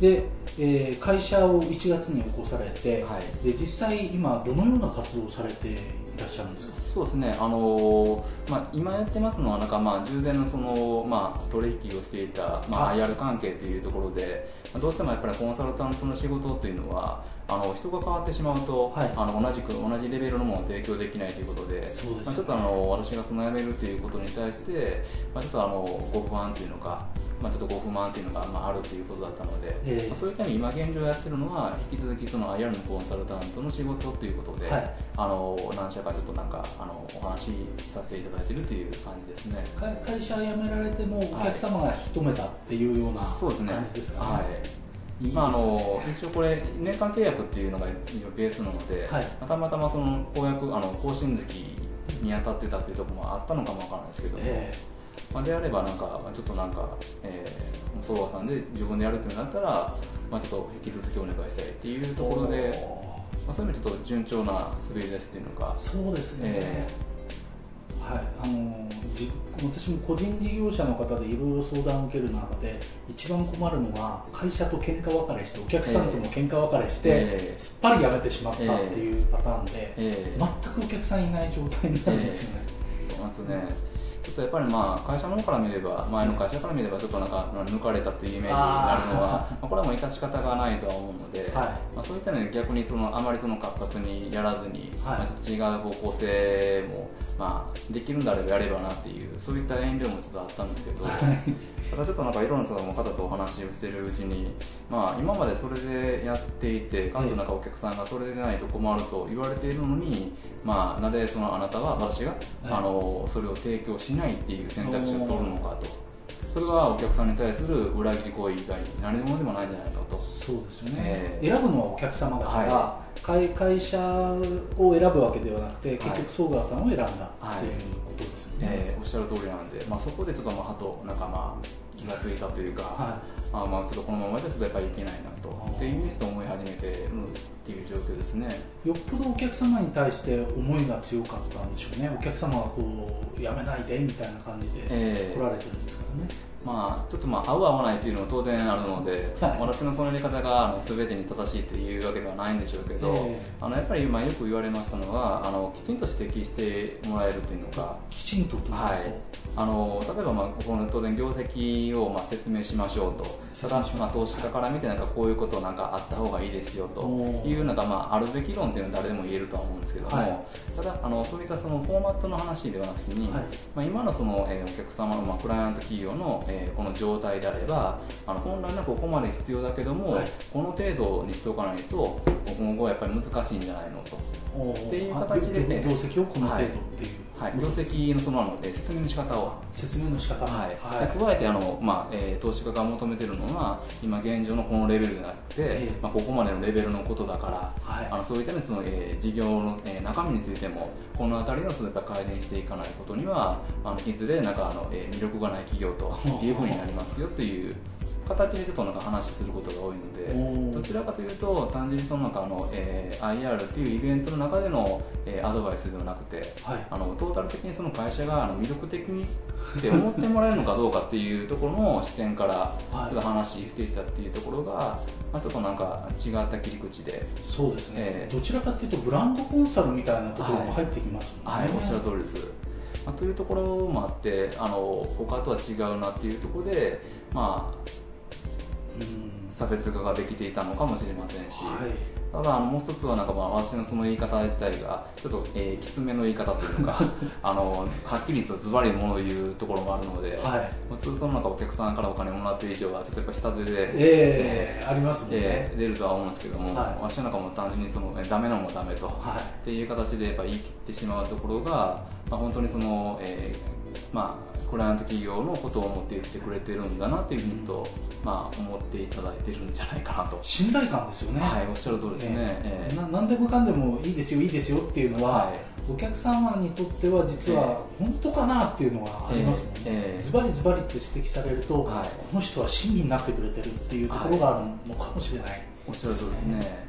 で、えー、会社を1月に起こされて、はい、で実際今どのような活動をされていらっしゃるんですか？そうですね、あのー、まあ、今やってますのはなんかまあ従前のその、まあ、取引をしていた、まあ、IR 関係というところでどうしてもやっぱりコンサルタントの仕事というのはあの人が変わってしまうと、はい、あの同じく同じレベルのものを提供できないということで、ね、まあ、ちょっとあの私がその辞めるということに対して、まあ、ちょっとあのご不安というのか、まあ、ちょっとご不満というのが、まあ、あるということだったので、えー、まあ、そういった意味今現状やってるのは引き続きその IR のコンサルタントの仕事ということで、はい、あの何社かちょっとなんかあのお話しさせていただいているという感じですね。会社辞められてもお客様が引き止めたっていうような感じですかね、はい。まあ、あの一応これ年間契約っていうのがベースなので、はい、たまたまその公約あの更新月に当たってたっていうところもあったのかもわからないですけども、えー、まあ、であればなんかちょっとなんか、えー、ソロさんで自分でやるってなったら、まあ、ちょっと引き続きお願いしたいっていうところで、まあ、そういう意味でちょっと順調な滑り出しっていうのか。そうですね、えー。はい。あのじ私も個人事業者の方でいろいろ相談を受ける中で一番困るのは会社と喧嘩別れしてお客さんとも喧嘩別れして、えー、すっぱり辞めてしまったっていうパターンで、えー、全くお客さんいない状態になるんですよね。そうなんですねちょっとやっぱりまあ会社の方から見れば前の会社から見ればちょっとなんか抜かれたというイメージになるのはまあこれはもう致し方がないとは思うので、はい、まあ、そういったので逆にそのあまりその活発にやらずに、はい、まあ、ちょっと違う方向性もまあできるんであればやればなっていうそういった遠慮もちょっとあったんですけど、はい。ただちょっとなんかいろんな方とお話をしているうちに、まあ、今までそれでやっていてかつなんかお客さんがそれでないと困ると言われているのに、まあ、なぜそのあなたは私が、あのそれを提供しないっていう選択肢を取るのかと。それはお客さんに対する裏切り行為以外に何者でもないんじゃないかと。そうですよね、えー、選ぶのはお客様だから、はい、会社を選ぶわけではなくて結局総川さんを選んだっていうことですよね、はい、えー、おっしゃる通りなんで、まあ、そこでちょっとまああとなんかまあ気が付いたというか、はい、あまあちょっとこのままですとやっぱりいけないなとっていうふうに思い始めてるっていう状況ですね。よっぽどお客様に対して思いが強かったんでしょうね。お客様がこうやめないでみたいな感じで来られてるんですからね、えーまあ、ちょっとまあ合う合わないっていうのも当然あるので、はい、私のそのやり方があの全てに正しいっていうわけではないんでしょうけど、えー、あのやっぱり今よく言われましたのはあのきちんと指摘してもらえるっていうのがきちんとはい。あの例えば、まあ、この当然業績をまあ説明しましょうと。ただ、まあ、投資家から見てなんかこういうことなんかあった方がいいですよと。いうのが、まあ、あるべき論っていうのは誰でも言えるとは思うんですけども、はい、ただあのそういったそのフォーマットの話ではなくてに、はい、まあ、今のその、えー、お客様の、まあ、クライアント企業の、えー、この状態であればあの本来はここまで必要だけども、はい、この程度にしておかないと今後はやっぱり難しいんじゃないのと。っていう形で、ね、業績をこの程度っていう、はい、業績のそのあの説明の仕方を説明の仕方。はい、はい、加えてあの、まあえー、投資家が求めているのは今現状のこのレベルでなくて、えー、まあ、ここまでのレベルのことだから、はい、あのそういった、ね、その、えー、事業の、えー、中身についてもこの辺りのそのやっぱ改善していかないことにはあのいずれなんかあの、えー、魅力がない企業というふうになりますよという形でちょっとなんか話することが多いのでどちらかというと単純にその中の、えー、IR っていうイベントの中での、えー、アドバイスではなくて、はい、あのトータル的にその会社があの魅力的にって思ってもらえるのかどうかっていうところの視点からちょっと話していたっていうところが、まあ、ちょっとなんか違った切り口でそうですね、えー、どちらかというとブランドコンサルみたいなところも入ってきますもんね、はい、はい、おっしゃる通りです。まあ、というところもあってあの他とは違うなっていうところで、まあ、差別化ができていたのかもしれませんし、はい、ただもう一つはなんかまあ私のその言い方自体がちょっと、えー、きつめの言い方というか あのはっきりとズバリものを言うところもあるので、はい、普通その中お客さんからお金もらってる以上はちょっとやっぱ下手で、えー、えー、ありますね、えー、出るとは思うんですけども、はい、私なんかも単純にその、ね、ダメなのもダメと、はい、っていう形でやっぱ言い切ってしまうところが、まあ、本当にその、えー、まあクライアント企業のことを思って言ってくれてるんだなっていうふうにと、まあ、思っていただいてるんじゃないかなと。信頼感ですよね。はいおっしゃる通りですね、えー、な何でもかんでもいいですよいいですよっていうのは、はい、お客様にとっては実は本当かなっていうのはありますもんね、えー、ズバリズバリって指摘されると、はい、この人は親身になってくれてるっていうところがあるのかもしれない、おっしゃる通りですね